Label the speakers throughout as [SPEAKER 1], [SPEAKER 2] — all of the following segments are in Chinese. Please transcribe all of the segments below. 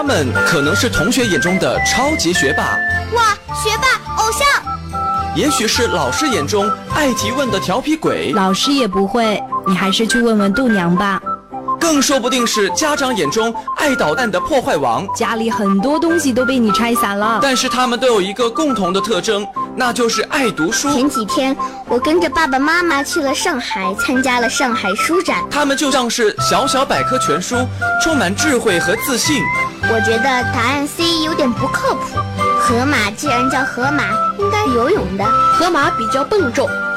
[SPEAKER 1] 他们可能是同学眼中的超级学霸，
[SPEAKER 2] 哇，学霸偶像。
[SPEAKER 1] 也许是老师眼中爱提问的调皮鬼，
[SPEAKER 3] 老师也不会，你还是去问问度娘吧。
[SPEAKER 1] 更说不定是家长眼中爱捣蛋的破坏王，
[SPEAKER 3] 家里很多东西都被你拆散了。
[SPEAKER 1] 但是他们都有一个共同的特征，那就是爱读书。
[SPEAKER 2] 前几天我跟着爸爸妈妈去了上海，参加了上海书展。
[SPEAKER 1] 他们就像是小小百科全书，充满智慧和自信。
[SPEAKER 2] 我觉得答案 C 有点不靠谱。河马既然叫河马，应该游泳的。
[SPEAKER 4] 河马比较笨重，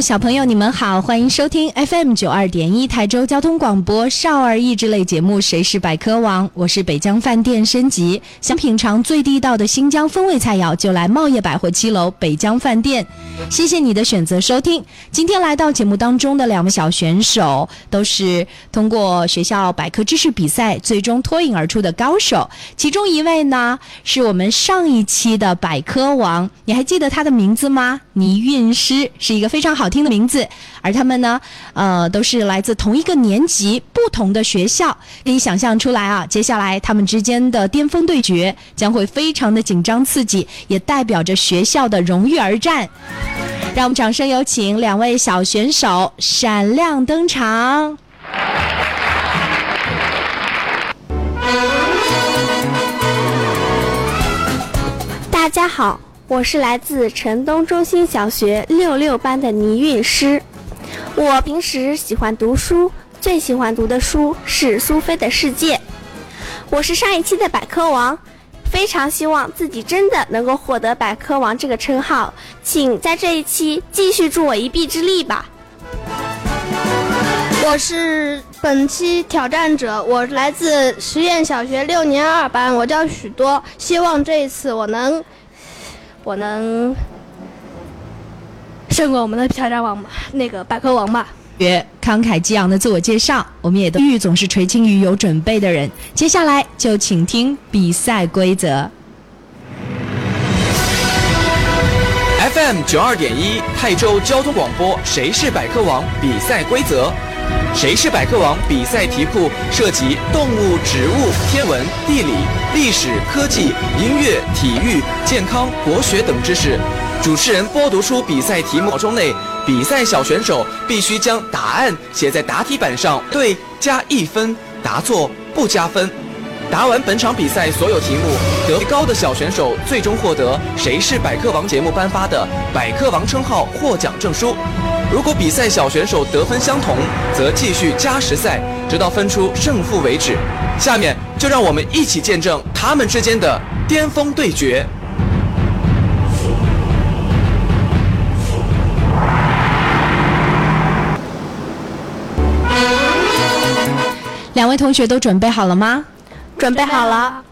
[SPEAKER 3] 小朋友，你们好，欢迎收听 FM 九二点一台州交通广播少儿益智类节目《谁是百科王》，我是北疆饭店升级。想品尝最地道的新疆风味菜肴，就来茂业百货七楼北疆饭店。谢谢你的选择收听。今天来到节目当中的两位小选手，都是通过学校百科知识比赛最终脱颖而出的高手。其中一位呢，是我们上一期的百科王，你还记得他的名字吗？倪韵诗是一个。非常好听的名字，而他们呢，呃，都是来自同一个年级、不同的学校，可以想象出来啊。接下来他们之间的巅峰对决将会非常的紧张刺激，也代表着学校的荣誉而战。让我们掌声有请两位小选手闪亮登场。
[SPEAKER 5] 大家好。我是来自城东中心小学六六班的倪韵诗。我平时喜欢读书，最喜欢读的书是苏菲的世界。我是上一期的百科王，非常希望自己真的能够获得百科王这个称号，请在这一期继续助我一臂之力吧。
[SPEAKER 6] 我是本期挑战者，我来自实验小学六年二班，我叫许多，希望这一次我能。我能胜过我们的挑战王吧，那个百科王吧。
[SPEAKER 3] 别慷慨激昂的自我介绍，我们也都玉总是垂青于有准备的人。接下来就请听比赛规则。
[SPEAKER 1] FM 九二点一泰州交通广播，谁是百科王？比赛规则。谁是百科王？比赛题库涉及动物、植物、天文、地理、历史、科技、音乐、体育、健康、国学等知识。主持人播读出比赛题目中内，比赛小选手必须将答案写在答题板上，对加一分，答错不加分。答完本场比赛所有题目，得高的小选手最终获得《谁是百科王》节目颁发的百科王称号获奖证书。如果比赛小选手得分相同，则继续加时赛，直到分出胜负为止。下面就让我们一起见证他们之间的巅峰对决。
[SPEAKER 3] 两位同学都准备好了吗？
[SPEAKER 5] 准备好了。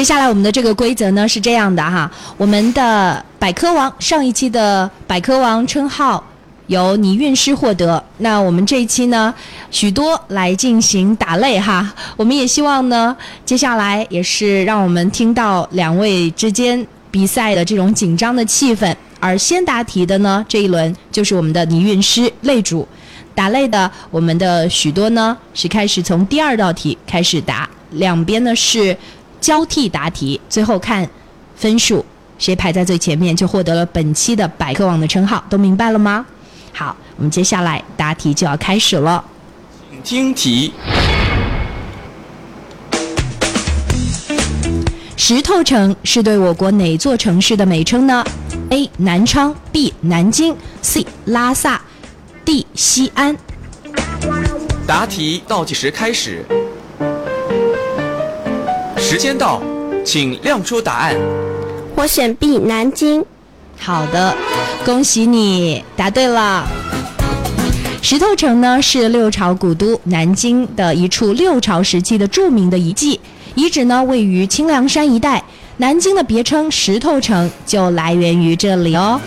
[SPEAKER 3] 接下来我们的这个规则呢是这样的哈，我们的百科王上一期的百科王称号由倪韵诗获得，那我们这一期呢许多来进行打擂哈，我们也希望呢接下来也是让我们听到两位之间比赛的这种紧张的气氛，而先答题的呢这一轮就是我们的倪韵诗擂主，打擂的我们的许多呢是开始从第二道题开始答，两边呢是。交替答题，最后看分数，谁排在最前面就获得了本期的百科网的称号，都明白了吗？好，我们接下来答题就要开始了。
[SPEAKER 1] 听题：
[SPEAKER 3] 石头城是对我国哪座城市的美称呢？A. 南昌 B. 南京 C. 拉萨 D. 西安。
[SPEAKER 1] 答题倒计时开始，时间到，请亮出答案。
[SPEAKER 5] 我选 B 南京。
[SPEAKER 3] 好的，恭喜你答对了。石头城呢是六朝古都南京的一处六朝时期的著名的遗迹，遗址呢位于清凉山一带，南京的别称石头城就来源于这里哦。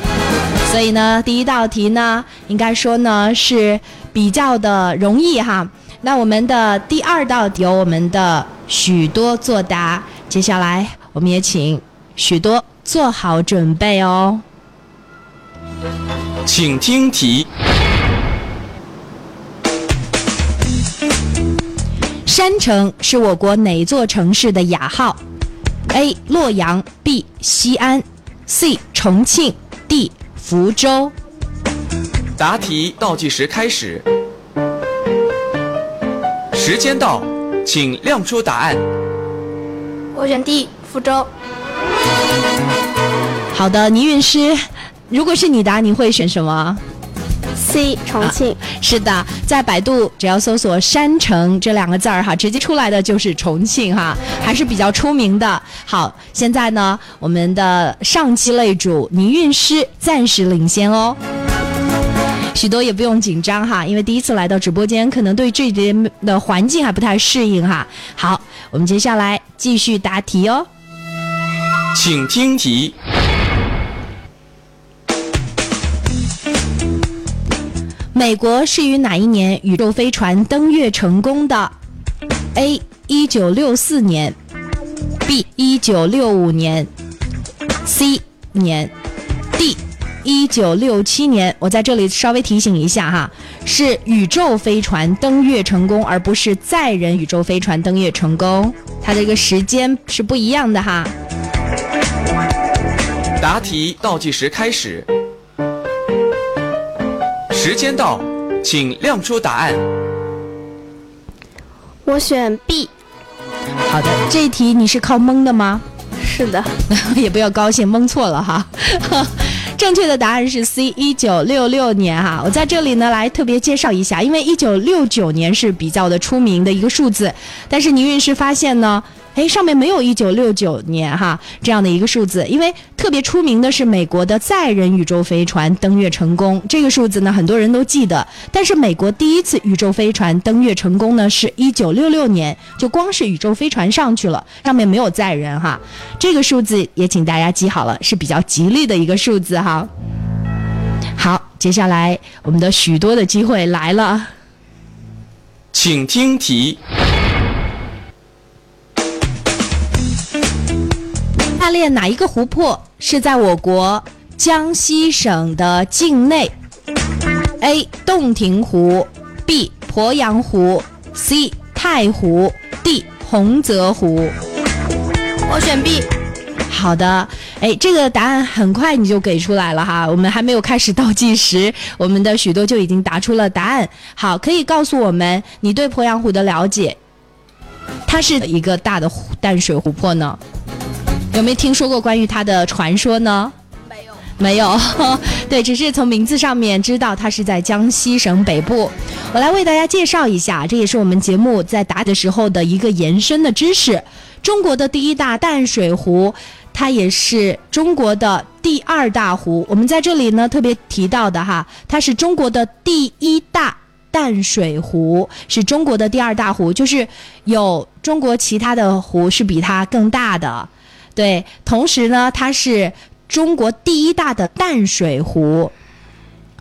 [SPEAKER 3] 所以呢，第一道题呢，应该说呢是比较的容易哈。那我们的第二道题由我们的许多作答，接下来我们也请许多。做好准备哦，
[SPEAKER 1] 请听题。
[SPEAKER 3] 山城是我国哪座城市的雅号？A. 洛阳 B. 西安 C. 重庆 D. 福州。
[SPEAKER 1] 答题倒计时开始，时间到，请亮出答案。
[SPEAKER 6] 我选 D. 福州。
[SPEAKER 3] 好的，倪韵诗，如果是你答，你会选什么
[SPEAKER 5] ？C 重庆。啊、
[SPEAKER 3] 是的，在百度只要搜索“山城”这两个字儿哈，直接出来的就是重庆哈，还是比较出名的。好，现在呢，我们的上期擂主倪韵诗暂时领先哦。许多也不用紧张哈，因为第一次来到直播间，可能对这边的环境还不太适应哈。好，我们接下来继续答题哦。
[SPEAKER 1] 请听题。
[SPEAKER 3] 美国是于哪一年宇宙飞船登月成功的？A. 一九六四年，B. 一九六五年，C. 年，D. 一九六七年。我在这里稍微提醒一下哈，是宇宙飞船登月成功，而不是载人宇宙飞船登月成功，它的一个时间是不一样的哈。
[SPEAKER 1] 答题倒计时开始。时间到，请亮出答案。
[SPEAKER 5] 我选 B。
[SPEAKER 3] 好的，这一题你是靠蒙的吗？
[SPEAKER 5] 是的，
[SPEAKER 3] 也不要高兴，蒙错了哈。正确的答案是 C，一九六六年哈。我在这里呢来特别介绍一下，因为一九六九年是比较的出名的一个数字，但是倪韵诗发现呢。哎，上面没有一九六九年哈这样的一个数字，因为特别出名的是美国的载人宇宙飞船登月成功，这个数字呢很多人都记得。但是美国第一次宇宙飞船登月成功呢是一九六六年，就光是宇宙飞船上去了，上面没有载人哈。这个数字也请大家记好了，是比较吉利的一个数字哈。好，接下来我们的许多的机会来了，
[SPEAKER 1] 请听题。
[SPEAKER 3] 列哪一个湖泊是在我国江西省的境内？A. 洞庭湖 B. 鄱阳湖 C. 太湖 D. 洪泽湖。
[SPEAKER 6] 我选 B。
[SPEAKER 3] 好的，哎，这个答案很快你就给出来了哈，我们还没有开始倒计时，我们的许多就已经答出了答案。好，可以告诉我们你对鄱阳湖的了解？它是一个大的淡水湖泊呢？有没有听说过关于它的传说呢？
[SPEAKER 6] 没有，
[SPEAKER 3] 没有。对，只是从名字上面知道它是在江西省北部。我来为大家介绍一下，这也是我们节目在答的时候的一个延伸的知识。中国的第一大淡水湖，它也是中国的第二大湖。我们在这里呢特别提到的哈，它是中国的第一大淡水湖，是中国的第二大湖，就是有中国其他的湖是比它更大的。对，同时呢，它是中国第一大的淡水湖，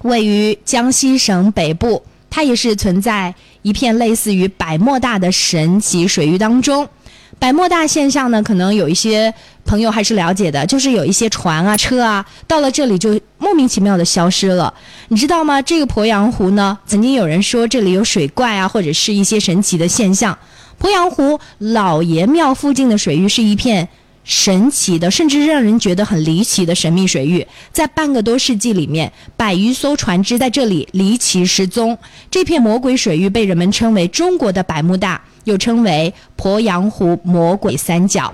[SPEAKER 3] 位于江西省北部。它也是存在一片类似于百慕大的神奇水域当中。百慕大现象呢，可能有一些朋友还是了解的，就是有一些船啊、车啊到了这里就莫名其妙的消失了。你知道吗？这个鄱阳湖呢，曾经有人说这里有水怪啊，或者是一些神奇的现象。鄱阳湖老爷庙附近的水域是一片。神奇的，甚至让人觉得很离奇的神秘水域，在半个多世纪里面，百余艘船只在这里离奇失踪。这片魔鬼水域被人们称为中国的百慕大，又称为鄱阳湖魔鬼三角。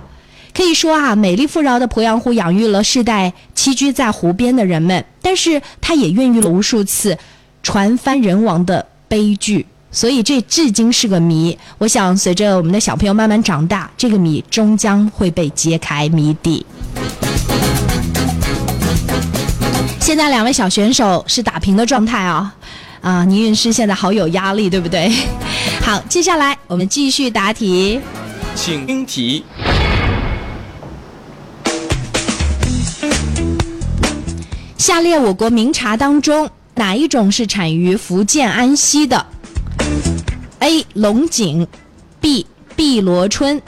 [SPEAKER 3] 可以说啊，美丽富饶的鄱阳湖养育了世代栖居在湖边的人们，但是它也孕育了无数次船翻人亡的悲剧。所以这至今是个谜。我想随着我们的小朋友慢慢长大，这个谜终将会被揭开谜底。现在两位小选手是打平的状态啊、啊，倪韵诗现在好有压力，对不对？好，接下来我们继续答题。
[SPEAKER 1] 请听题。
[SPEAKER 3] 下列我国名茶当中，哪一种是产于福建安溪的？A. 龙井，B. 碧螺春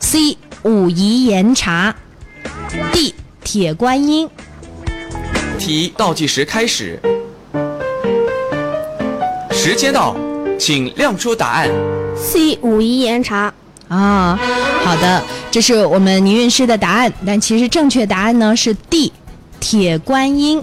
[SPEAKER 3] ，C. 武夷岩茶，D. 铁观音。
[SPEAKER 1] 题倒计时开始，时间到，请亮出答案。
[SPEAKER 5] C 武夷岩茶。
[SPEAKER 3] 啊，好的，这是我们倪韵诗的答案，但其实正确答案呢是 D，铁观音。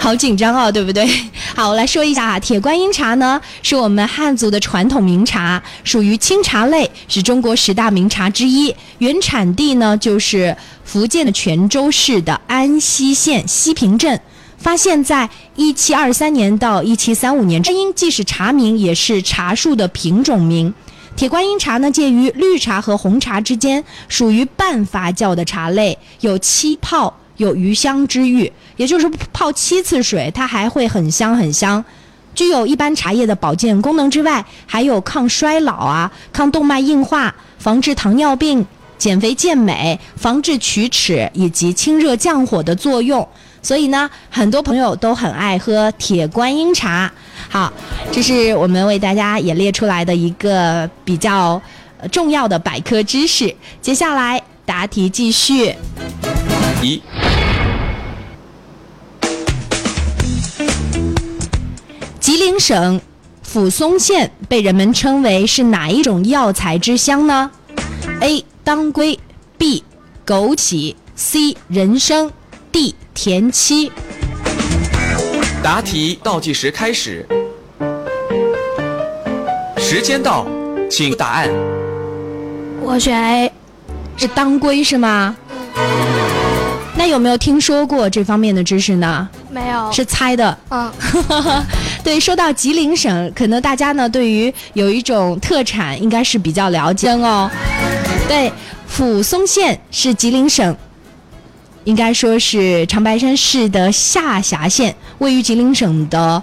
[SPEAKER 3] 好紧张哦，对不对？好，我来说一下啊，铁观音茶呢是我们汉族的传统名茶，属于清茶类，是中国十大名茶之一。原产地呢就是福建的泉州市的安溪县西平镇。发现在一七二三年到一七三五年，观音既是茶名，也是茶树的品种名。铁观音茶呢，介于绿茶和红茶之间，属于半发酵的茶类，有七泡，有余香之誉，也就是泡七次水，它还会很香很香。具有一般茶叶的保健功能之外，还有抗衰老啊、抗动脉硬化、防治糖尿病、减肥健美、防治龋齿以及清热降火的作用。所以呢，很多朋友都很爱喝铁观音茶。好，这是我们为大家也列出来的一个比较重要的百科知识。接下来答题继续。
[SPEAKER 1] 一，
[SPEAKER 3] 吉林省抚松县被人们称为是哪一种药材之乡呢？A. 当归 B. 枸杞 C. 人参 D. 田七。
[SPEAKER 1] 答题倒计时开始，时间到，请答案。
[SPEAKER 6] 我选 A。
[SPEAKER 3] 是当归是吗？那有没有听说过这方面的知识呢？
[SPEAKER 6] 没有。
[SPEAKER 3] 是猜的。
[SPEAKER 6] 嗯，
[SPEAKER 3] 对，说到吉林省，可能大家呢对于有一种特产应该是比较了解哦。对，抚松县是吉林省，应该说是长白山市的下辖县，位于吉林省的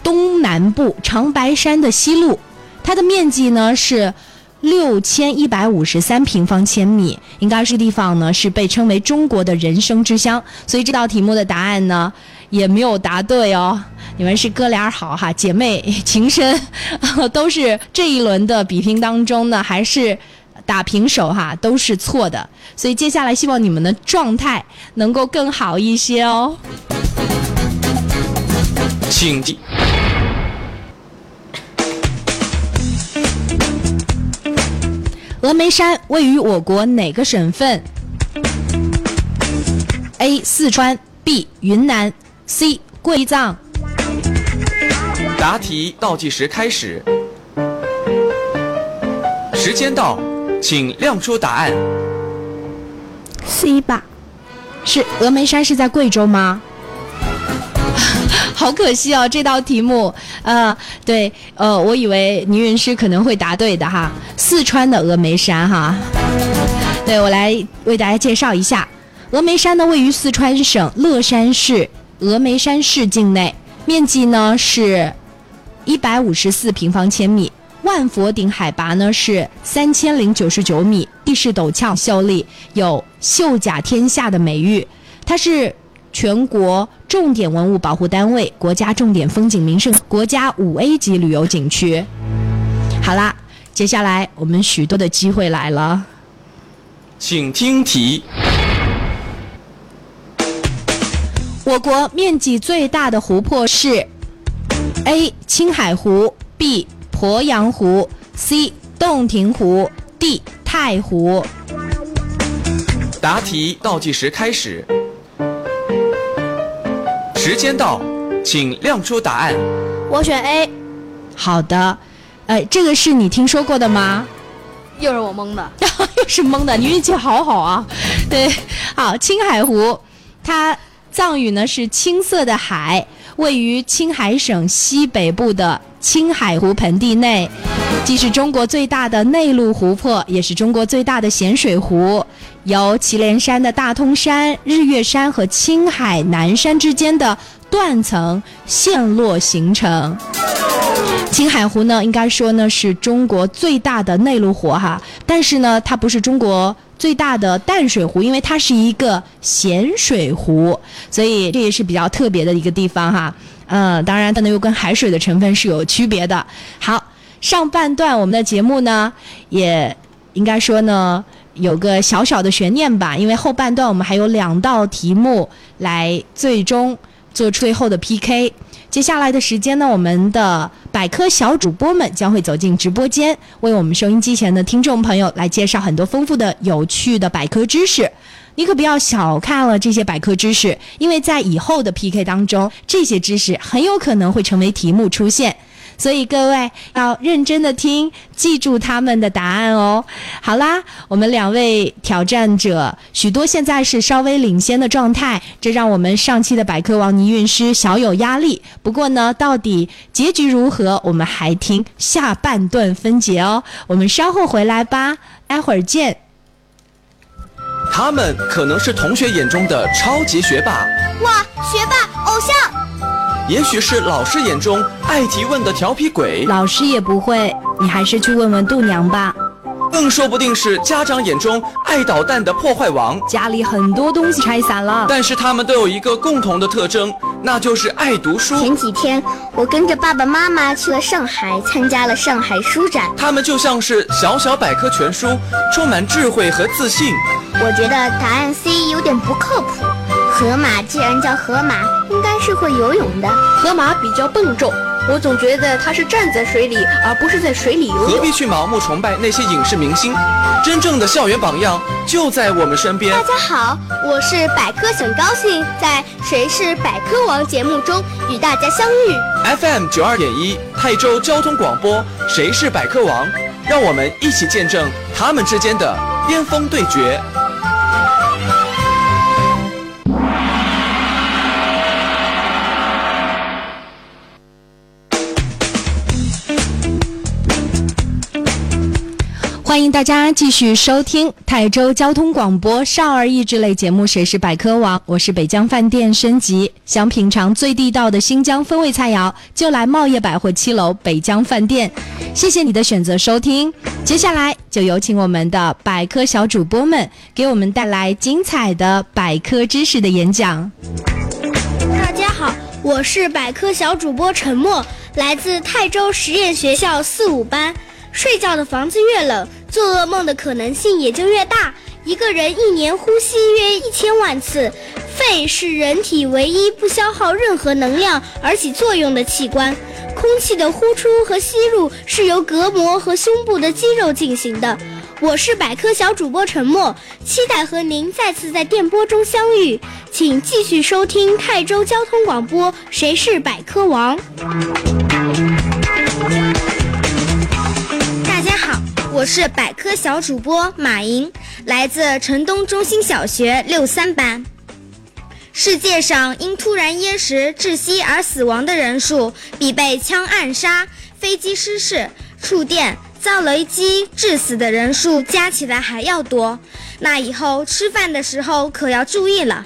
[SPEAKER 3] 东南部长白山的西麓，它的面积呢是。六千一百五十三平方千米，应该是地方呢是被称为中国的人参之乡，所以这道题目的答案呢也没有答对哦。你们是哥俩好哈，姐妹情深，都是这一轮的比拼当中呢还是打平手哈，都是错的。所以接下来希望你们的状态能够更好一些哦。
[SPEAKER 1] 请记。
[SPEAKER 3] 峨眉山位于我国哪个省份？A. 四川 B. 云南 C. 贵藏。
[SPEAKER 1] 答题倒计时开始，时间到，请亮出答案。
[SPEAKER 5] C 吧。
[SPEAKER 3] 是峨眉山是在贵州吗？好可惜哦，这道题目，呃，对，呃，我以为倪云诗可能会答对的哈，四川的峨眉山哈。对我来为大家介绍一下，峨眉山呢位于四川省乐山市峨眉山市境内，面积呢是一百五十四平方千米，万佛顶海拔呢是三千零九十九米，地势陡峭秀丽，有“秀甲天下”的美誉。它是全国重点文物保护单位、国家重点风景名胜、国家五 A 级旅游景区。好啦，接下来我们许多的机会来了。
[SPEAKER 1] 请听题。
[SPEAKER 3] 我国面积最大的湖泊是 A. 青海湖 B. 鄱阳湖 C. 洞庭湖 D. 太湖。
[SPEAKER 1] 答题倒计时开始，时间到，请亮出答案。
[SPEAKER 6] 我选 A。
[SPEAKER 3] 好的，哎，这个是你听说过的吗？
[SPEAKER 6] 又是我蒙的。
[SPEAKER 3] 又是蒙的，你运气好好啊！对，好，青海湖，它藏语呢是青色的海，位于青海省西北部的青海湖盆地内，既是中国最大的内陆湖泊，也是中国最大的咸水湖。由祁连山的大通山、日月山和青海南山之间的断层陷落形成。青海湖呢，应该说呢是中国最大的内陆湖哈，但是呢，它不是中国最大的淡水湖，因为它是一个咸水湖，所以这也是比较特别的一个地方哈。嗯，当然它呢又跟海水的成分是有区别的。好，上半段我们的节目呢，也应该说呢有个小小的悬念吧，因为后半段我们还有两道题目来最终做最后的 PK。接下来的时间呢，我们的百科小主播们将会走进直播间，为我们收音机前的听众朋友来介绍很多丰富的、有趣的百科知识。你可不要小看了这些百科知识，因为在以后的 PK 当中，这些知识很有可能会成为题目出现。所以各位要认真的听，记住他们的答案哦。好啦，我们两位挑战者许多现在是稍微领先的状态，这让我们上期的百科王倪韵诗小有压力。不过呢，到底结局如何，我们还听下半段分解哦。我们稍后回来吧，待会儿见。
[SPEAKER 1] 他们可能是同学眼中的超级学霸，
[SPEAKER 2] 哇，学霸偶像。
[SPEAKER 1] 也许是老师眼中爱提问的调皮鬼，
[SPEAKER 3] 老师也不会，你还是去问问度娘吧。
[SPEAKER 1] 更说不定是家长眼中爱捣蛋的破坏王，
[SPEAKER 3] 家里很多东西拆散了。
[SPEAKER 1] 但是他们都有一个共同的特征，那就是爱读书。
[SPEAKER 2] 前几天我跟着爸爸妈妈去了上海，参加了上海书展。
[SPEAKER 1] 他们就像是小小百科全书，充满智慧和自信。
[SPEAKER 2] 我觉得答案 C 有点不靠谱。河马既然叫河马，应该是会游泳的。
[SPEAKER 4] 河马比较笨重，我总觉得它是站在水里，而不是在水里游泳。
[SPEAKER 1] 何必去盲目崇拜那些影视明星？真正的校园榜样就在我们身边。
[SPEAKER 2] 大家好，我是百科，很高兴在《谁是百科王》节目中与大家相遇。
[SPEAKER 1] FM 九二点一泰州交通广播《谁是百科王》，让我们一起见证他们之间的巅峰对决。
[SPEAKER 3] 欢迎大家继续收听泰州交通广播少儿益智类节目《谁是百科王》，我是北疆饭店升级。想品尝最地道的新疆风味菜肴，就来茂业百货七楼北疆饭店。谢谢你的选择收听，接下来就有请我们的百科小主播们给我们带来精彩的百科知识的演讲。
[SPEAKER 6] 大家好，我是百科小主播陈默，来自泰州实验学校四五班。睡觉的房子越冷，做噩梦的可能性也就越大。一个人一年呼吸约一千万次，肺是人体唯一不消耗任何能量而起作用的器官。空气的呼出和吸入是由膈膜和胸部的肌肉进行的。我是百科小主播陈默，期待和您再次在电波中相遇。请继续收听泰州交通广播《谁是百科王》。我是百科小主播马莹，来自城东中心小学六三班。世界上因突然噎食窒息而死亡的人数，比被枪暗杀、飞机失事、触电、遭雷击致死的人数加起来还要多。那以后吃饭的时候可要注意了。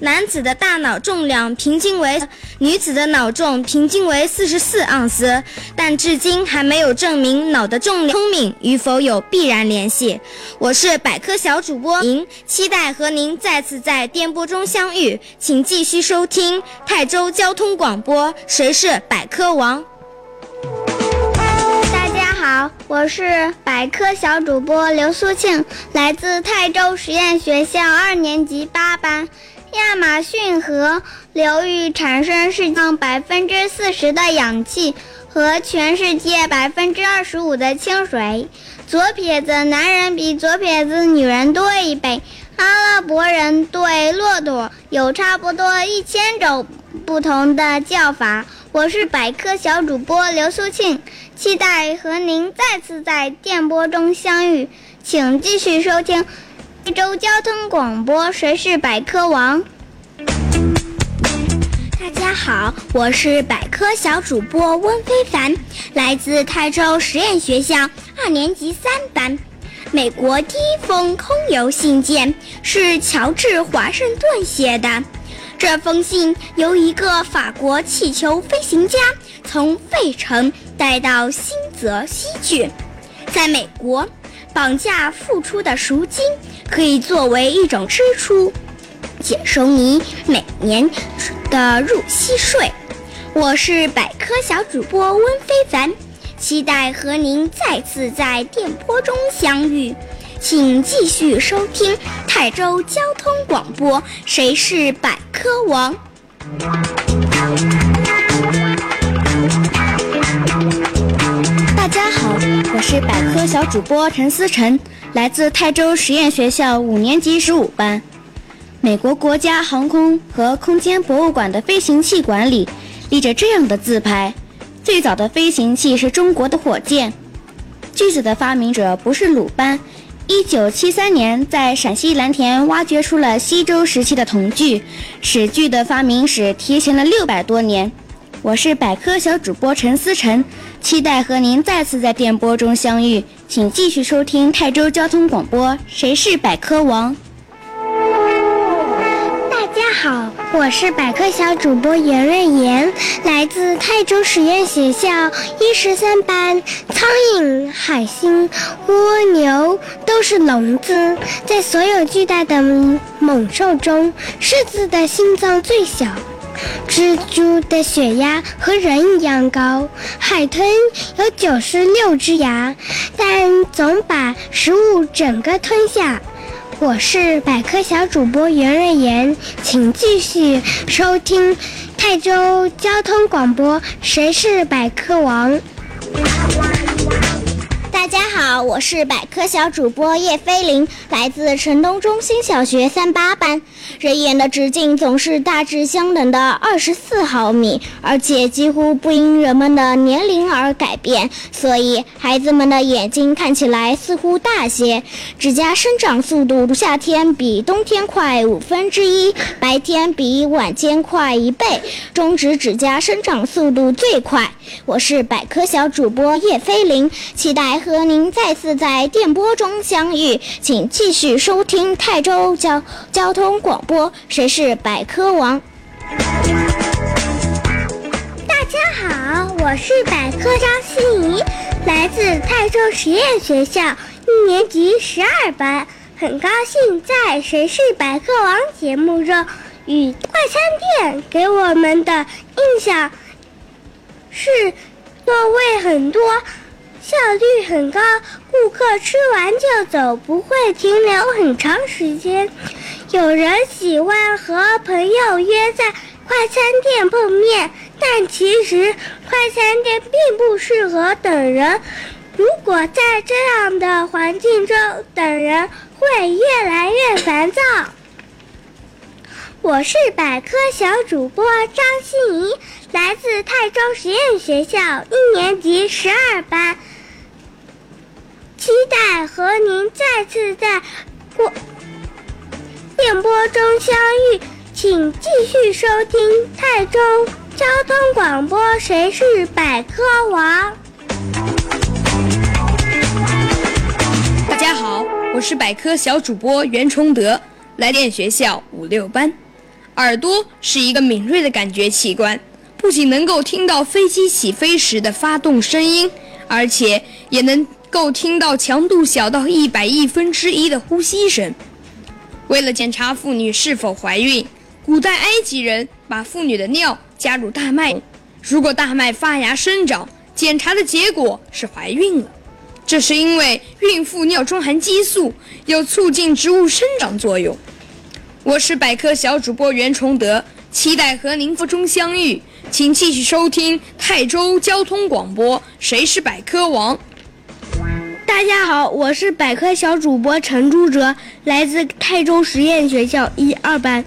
[SPEAKER 6] 男子的大脑重量平均为，女子的脑重平均为四十四盎司，但至今还没有证明脑的重量聪明与否有必然联系。我是百科小主播莹，期待和您再次在电波中相遇，请继续收听泰州交通广播《谁是百科王》。
[SPEAKER 7] 大家好，我是百科小主播刘苏庆，来自泰州实验学校二年级八班。亚马逊河流域产生世界上百分之四十的氧气和全世界百分之二十五的清水。左撇子男人比左撇子女人多一倍。阿拉伯人对骆驼有差不多一千种不同的叫法。我是百科小主播刘苏庆，期待和您再次在电波中相遇，请继续收听。泰州交通广播，谁是百科王？
[SPEAKER 2] 大家好，我是百科小主播温非凡，来自泰州实验学校二年级三班。美国第一封空邮信件是乔治·华盛顿写的。这封信由一个法国气球飞行家从费城带到新泽西去。在美国，绑架付出的赎金可以作为一种支出，减收你每年的入息税。我是百科小主播温非凡。期待和您再次在电波中相遇，请继续收听泰州交通广播《谁是百科王》。
[SPEAKER 8] 我是百科小主播陈思晨，来自泰州实验学校五年级十五班。美国国家航空和空间博物馆的飞行器馆里立着这样的字牌。最早的飞行器是中国的火箭。锯子的发明者不是鲁班。一九七三年，在陕西蓝田挖掘出了西周时期的铜锯，使锯的发明史提前了六百多年。我是百科小主播陈思晨，期待和您再次在电波中相遇，请继续收听泰州交通广播《谁是百科王》。
[SPEAKER 7] 大家好，我是百科小主播袁瑞妍，来自泰州实验学校一十三班。苍蝇、海星、蜗牛都是聋子，在所有巨大的猛兽中，狮子的心脏最小。蜘蛛的血压和人一样高。海豚有九十六只牙，但总把食物整个吞下。我是百科小主播袁瑞妍，请继续收听泰州交通广播《谁是百科王》。
[SPEAKER 2] 大家好，我是百科小主播叶飞林，来自城东中心小学三八班。人眼的直径总是大致相等的二十四毫米，而且几乎不因人们的年龄而改变，所以孩子们的眼睛看起来似乎大些。指甲生长速度夏天比冬天快五分之一，白天比晚间快一倍。中指指甲生长速度最快。我是百科小主播叶飞林，期待和。您再次在电波中相遇，请继续收听泰州交交通广播。谁是百科王？
[SPEAKER 7] 大家好，我是百科张欣怡，来自泰州实验学校一年级十二班，很高兴在《谁是百科王》节目中与快餐店给我们的印象是座位很多。效率很高，顾客吃完就走，不会停留很长时间。有人喜欢和朋友约在快餐店碰面，但其实快餐店并不适合等人。如果在这样的环境中等人，会越来越烦躁。我是百科小主播张欣怡，来自泰州实验学校一年级十二班。期待和您再次在播电波中相遇，请继续收听泰州交通广播《谁是百科王》。
[SPEAKER 4] 大家好，我是百科小主播袁崇德，来电学校五六班。耳朵是一个敏锐的感觉器官，不仅能够听到飞机起飞时的发动声音，而且也能。够听到强度小到一百亿分之一的呼吸声。为了检查妇女是否怀孕，古代埃及人把妇女的尿加入大麦，如果大麦发芽生长，检查的结果是怀孕了。这是因为孕妇尿中含激素，有促进植物生长作用。我是百科小主播袁崇德，期待和您腹中相遇，请继续收听泰州交通广播。谁是百科王？
[SPEAKER 9] 大家好，我是百科小主播陈朱哲，来自泰州实验学校一二班。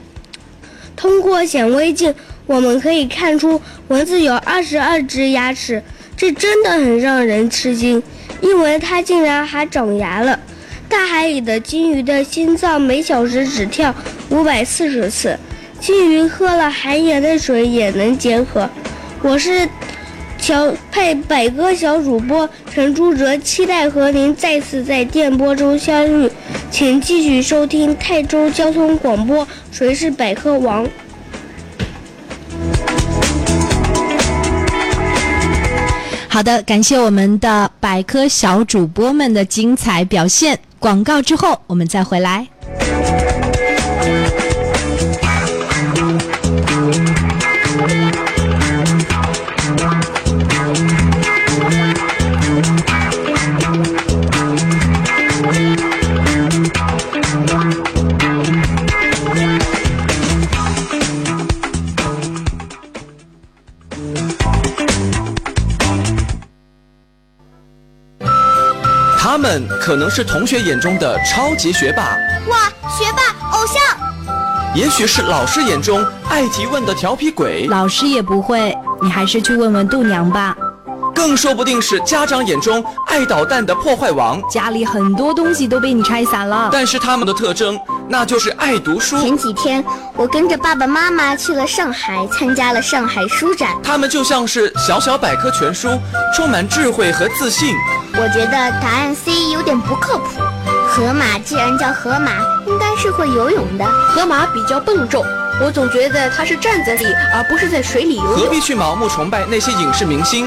[SPEAKER 9] 通过显微镜，我们可以看出蚊子有二十二只牙齿，这真的很让人吃惊，因为它竟然还长牙了。大海里的金鱼的心脏每小时只跳五百四十次，金鱼喝了含盐的水也能解渴。我是小派百科小主播陈朱哲，期待和您再次在电波中相遇，请继续收听泰州交通广播《谁是百科王》。
[SPEAKER 3] 好的，感谢我们的百科小主播们的精彩表现。广告之后，我们再回来。
[SPEAKER 1] 可能是同学眼中的超级学霸，
[SPEAKER 2] 哇，学霸偶像！
[SPEAKER 1] 也许是老师眼中爱提问的调皮鬼，
[SPEAKER 3] 老师也不会，你还是去问问度娘吧。
[SPEAKER 1] 更说不定是家长眼中爱捣蛋的破坏王，
[SPEAKER 3] 家里很多东西都被你拆散了。
[SPEAKER 1] 但是他们的特征，那就是爱读书。
[SPEAKER 2] 前几天我跟着爸爸妈妈去了上海，参加了上海书展。
[SPEAKER 1] 他们就像是小小百科全书，充满智慧和自信。
[SPEAKER 2] 我觉得答案 C 有点不靠谱。河马既然叫河马，应该是会游泳的。
[SPEAKER 4] 河马比较笨重，我总觉得它是站在里，而不是在水里游泳。
[SPEAKER 1] 何必去盲目崇拜那些影视明星？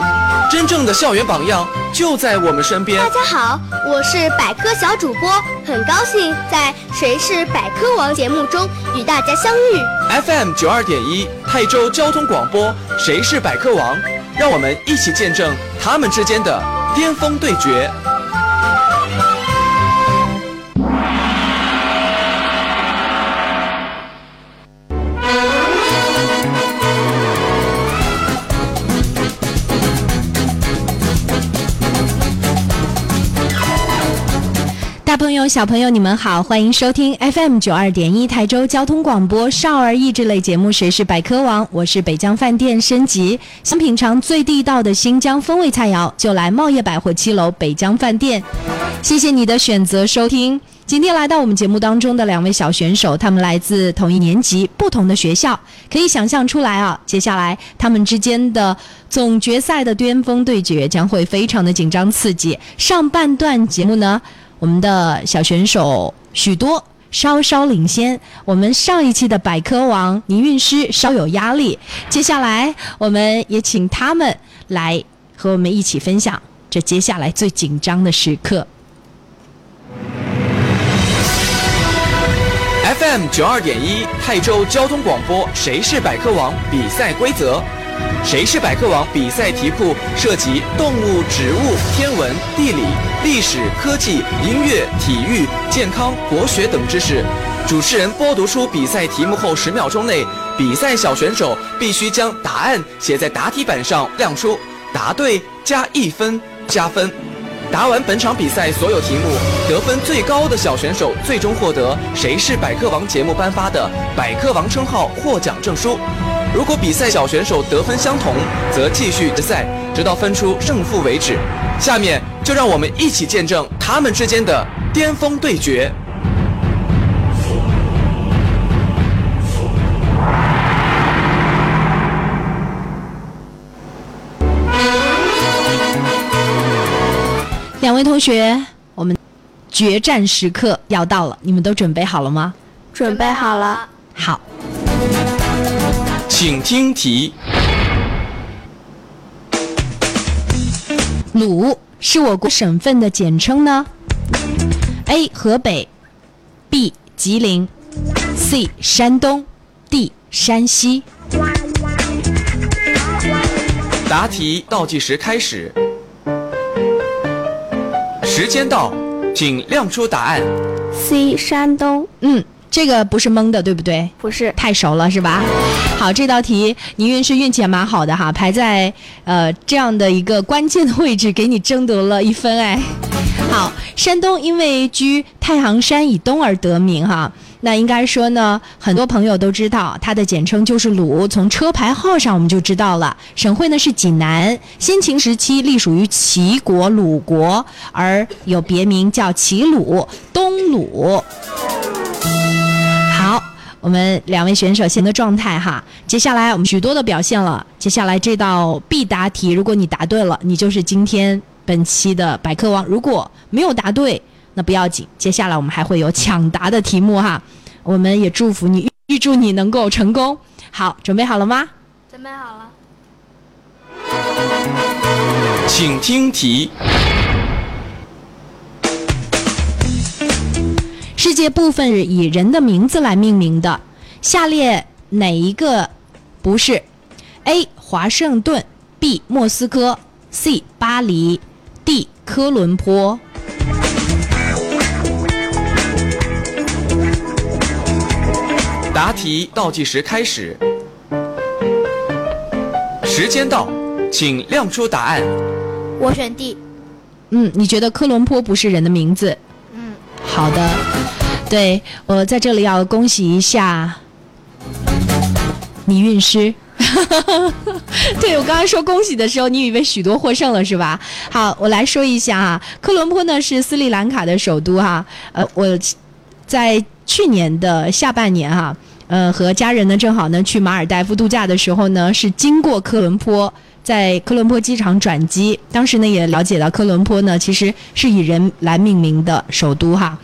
[SPEAKER 1] 真正的校园榜样就在我们身边。
[SPEAKER 2] 大家好，我是百科小主播，很高兴在《谁是百科王》节目中与大家相遇。
[SPEAKER 1] FM 九二点一泰州交通广播《谁是百科王》，让我们一起见证他们之间的巅峰对决。
[SPEAKER 3] 小朋友，你们好，欢迎收听 FM 九二点一台州交通广播少儿益智类节目《谁是百科王》，我是北江饭店升级。想品尝最地道的新疆风味菜肴，就来茂业百货七楼北江饭店。谢谢你的选择收听。今天来到我们节目当中的两位小选手，他们来自同一年级、不同的学校，可以想象出来啊，接下来他们之间的总决赛的巅峰对决将会非常的紧张刺激。上半段节目呢，我们的小选手许多稍稍领先，我们上一期的百科王倪韵诗稍有压力。接下来，我们也请他们来和我们一起分享这接下来最紧张的时刻。
[SPEAKER 1] FM 九二点一泰州交通广播《谁是百科王》比赛规则：谁是百科王比赛题库涉及动物、植物、天文、地理、历史、科技、音乐、体育、健康、国学等知识。主持人播读出比赛题目后十秒钟内，比赛小选手必须将答案写在答题板上亮出，答对加一分加分。答完本场比赛所有题目，得分最高的小选手最终获得《谁是百科王》节目颁发的百科王称号获奖证书。如果比赛小选手得分相同，则继续决赛，直到分出胜负为止。下面就让我们一起见证他们之间的巅峰对决。
[SPEAKER 3] 两位同学，我们决战时刻要到了，你们都准备好了吗？
[SPEAKER 5] 准备好了。
[SPEAKER 3] 好，
[SPEAKER 1] 请听题：
[SPEAKER 3] 鲁是我国省份的简称呢？A. 河北，B. 吉林，C. 山东，D. 山西。
[SPEAKER 1] 答题倒计时开始，时间到，请亮出答案。
[SPEAKER 5] C 山东
[SPEAKER 3] 嗯，这个不是蒙的，对不对？
[SPEAKER 5] 不是
[SPEAKER 3] 太熟了是吧？好，这道题倪韵是运气也蛮好的哈，排在呃这样的一个关键的位置，给你争得了一分哎。好，山东因为居太行山以东而得名哈。那应该说呢，很多朋友都知道它的简称就是鲁，从车牌号上我们就知道了。省会呢是济南，先秦时期隶属于齐国鲁国，而有别名叫齐鲁、东鲁。好，我们两位选手现在的状态哈。接下来我们许多的表现了，接下来这道必答题，如果你答对了，你就是今天本期的百科王；如果没有答对，那不要紧，接下来我们还会有抢答的题目哈。我们也祝福你，预祝你能够成功。好，准备好了吗？
[SPEAKER 5] 准备好了。
[SPEAKER 1] 请听题。
[SPEAKER 3] 世界部分以人的名字来命名的，下列哪一个不是？A. 华盛顿 B. 莫斯科 C. 巴黎 D. 科伦坡。
[SPEAKER 1] 答题倒计时开始，时间到，请亮出答案。
[SPEAKER 5] 我选 D。
[SPEAKER 3] 嗯，你觉得科伦坡不是人的名字？
[SPEAKER 5] 嗯，
[SPEAKER 3] 好的。对我在这里要恭喜一下倪韵诗。对我刚刚说恭喜的时候，你以为许多获胜了是吧？好，我来说一下啊，科伦坡呢是斯里兰卡的首都哈。呃，我在去年的下半年哈，呃，和家人呢正好呢去马尔代夫度假的时候呢，是经过科伦坡，在科伦坡机场转机。当时呢也了解到科伦坡呢其实是以人来命名的首都哈。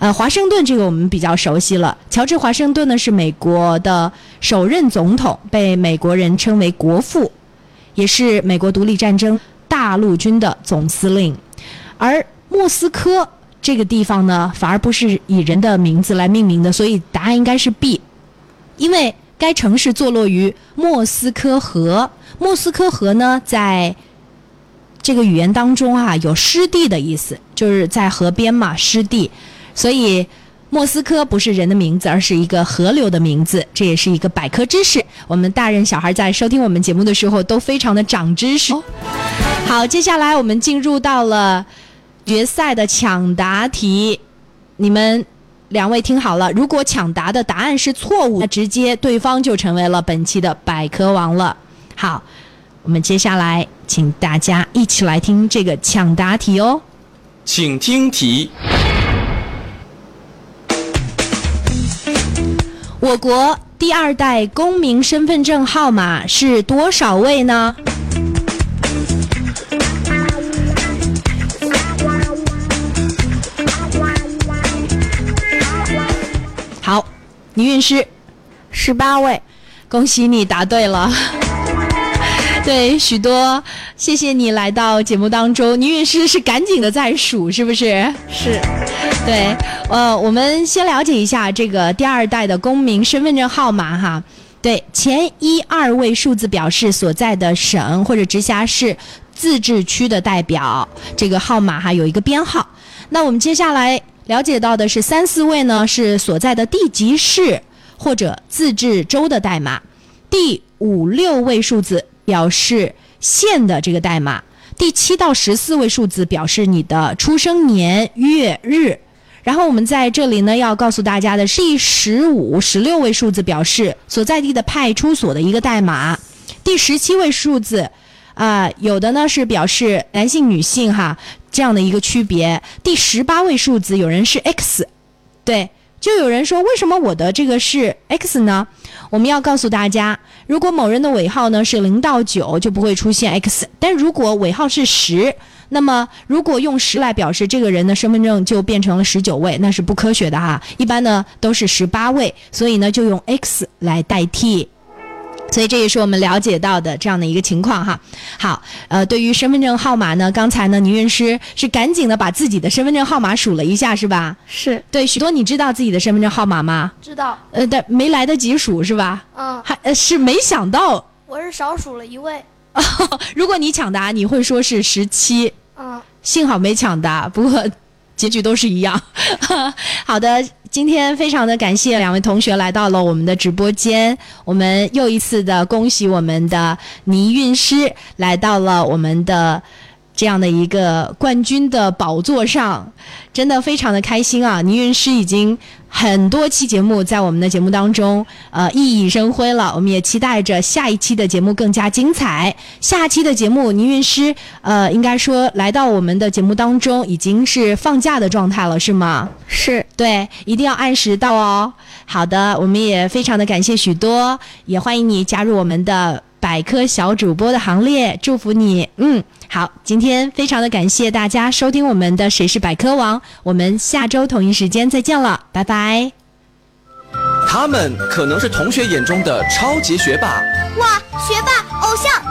[SPEAKER 3] 呃，华盛顿这个我们比较熟悉了。乔治华盛顿呢是美国的首任总统，被美国人称为国父，也是美国独立战争大陆军的总司令。而莫斯科这个地方呢，反而不是以人的名字来命名的，所以答案应该是 B，因为该城市坐落于莫斯科河。莫斯科河呢，在这个语言当中啊，有湿地的意思，就是在河边嘛，湿地。所以，莫斯科不是人的名字，而是一个河流的名字。这也是一个百科知识。我们大人小孩在收听我们节目的时候，都非常的长知识。好，接下来我们进入到了决赛的抢答题。你们两位听好了，如果抢答的答案是错误，那直接对方就成为了本期的百科王了。好，我们接下来请大家一起来听这个抢答题哦。
[SPEAKER 1] 请听题。
[SPEAKER 3] 我国第二代公民身份证号码是多少位呢？好，倪韵诗，
[SPEAKER 5] 十八位，
[SPEAKER 3] 恭喜你答对了。对，许多，谢谢你来到节目当中。倪韵诗是赶紧的在数，是不是？
[SPEAKER 5] 是。
[SPEAKER 3] 对，呃，我们先了解一下这个第二代的公民身份证号码哈。对，前一二位数字表示所在的省或者直辖市、自治区的代表，这个号码哈有一个编号。那我们接下来了解到的是三四位呢是所在的地级市或者自治州的代码，第五六位数字表示县的这个代码，第七到十四位数字表示你的出生年月日。然后我们在这里呢，要告诉大家的是第十五、十六位数字表示所在地的派出所的一个代码，第十七位数字，啊，有的呢是表示男性、女性哈这样的一个区别。第十八位数字有人是 X，对，就有人说为什么我的这个是 X 呢？我们要告诉大家，如果某人的尾号呢是零到九，就不会出现 X，但如果尾号是十。那么，如果用十来表示这个人的身份证就变成了十九位，那是不科学的哈。一般呢都是十八位，所以呢就用 X 来代替。所以这也是我们了解到的这样的一个情况哈。好，呃，对于身份证号码呢，刚才呢倪韵诗是赶紧的把自己的身份证号码数了一下，是吧？
[SPEAKER 5] 是
[SPEAKER 3] 对，许多你知道自己的身份证号码吗？
[SPEAKER 5] 知道。
[SPEAKER 3] 呃，但没来得及数是吧？
[SPEAKER 5] 嗯。
[SPEAKER 3] 还呃是没想到。
[SPEAKER 5] 我是少数了一位。
[SPEAKER 3] 如果你抢答，你会说是十七。
[SPEAKER 5] 啊，
[SPEAKER 3] 幸好没抢答，不过结局都是一样。好的，今天非常的感谢两位同学来到了我们的直播间，我们又一次的恭喜我们的倪韵诗来到了我们的这样的一个冠军的宝座上，真的非常的开心啊！倪云师已经很多期节目在我们的节目当中，呃，熠熠生辉了。我们也期待着下一期的节目更加精彩。下期的节目，倪云师，呃，应该说来到我们的节目当中已经是放假的状态了，是吗？
[SPEAKER 5] 是
[SPEAKER 3] 对，一定要按时到哦。好的，我们也非常的感谢许多，也欢迎你加入我们的百科小主播的行列，祝福你。嗯。好，今天非常的感谢大家收听我们的《谁是百科王》，我们下周同一时间再见了，拜拜。
[SPEAKER 1] 他们可能是同学眼中的超级学霸，
[SPEAKER 2] 哇，学霸偶像；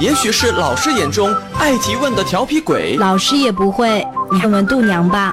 [SPEAKER 1] 也许是老师眼中爱提问的调皮鬼，
[SPEAKER 3] 老师也不会，你问问度娘吧。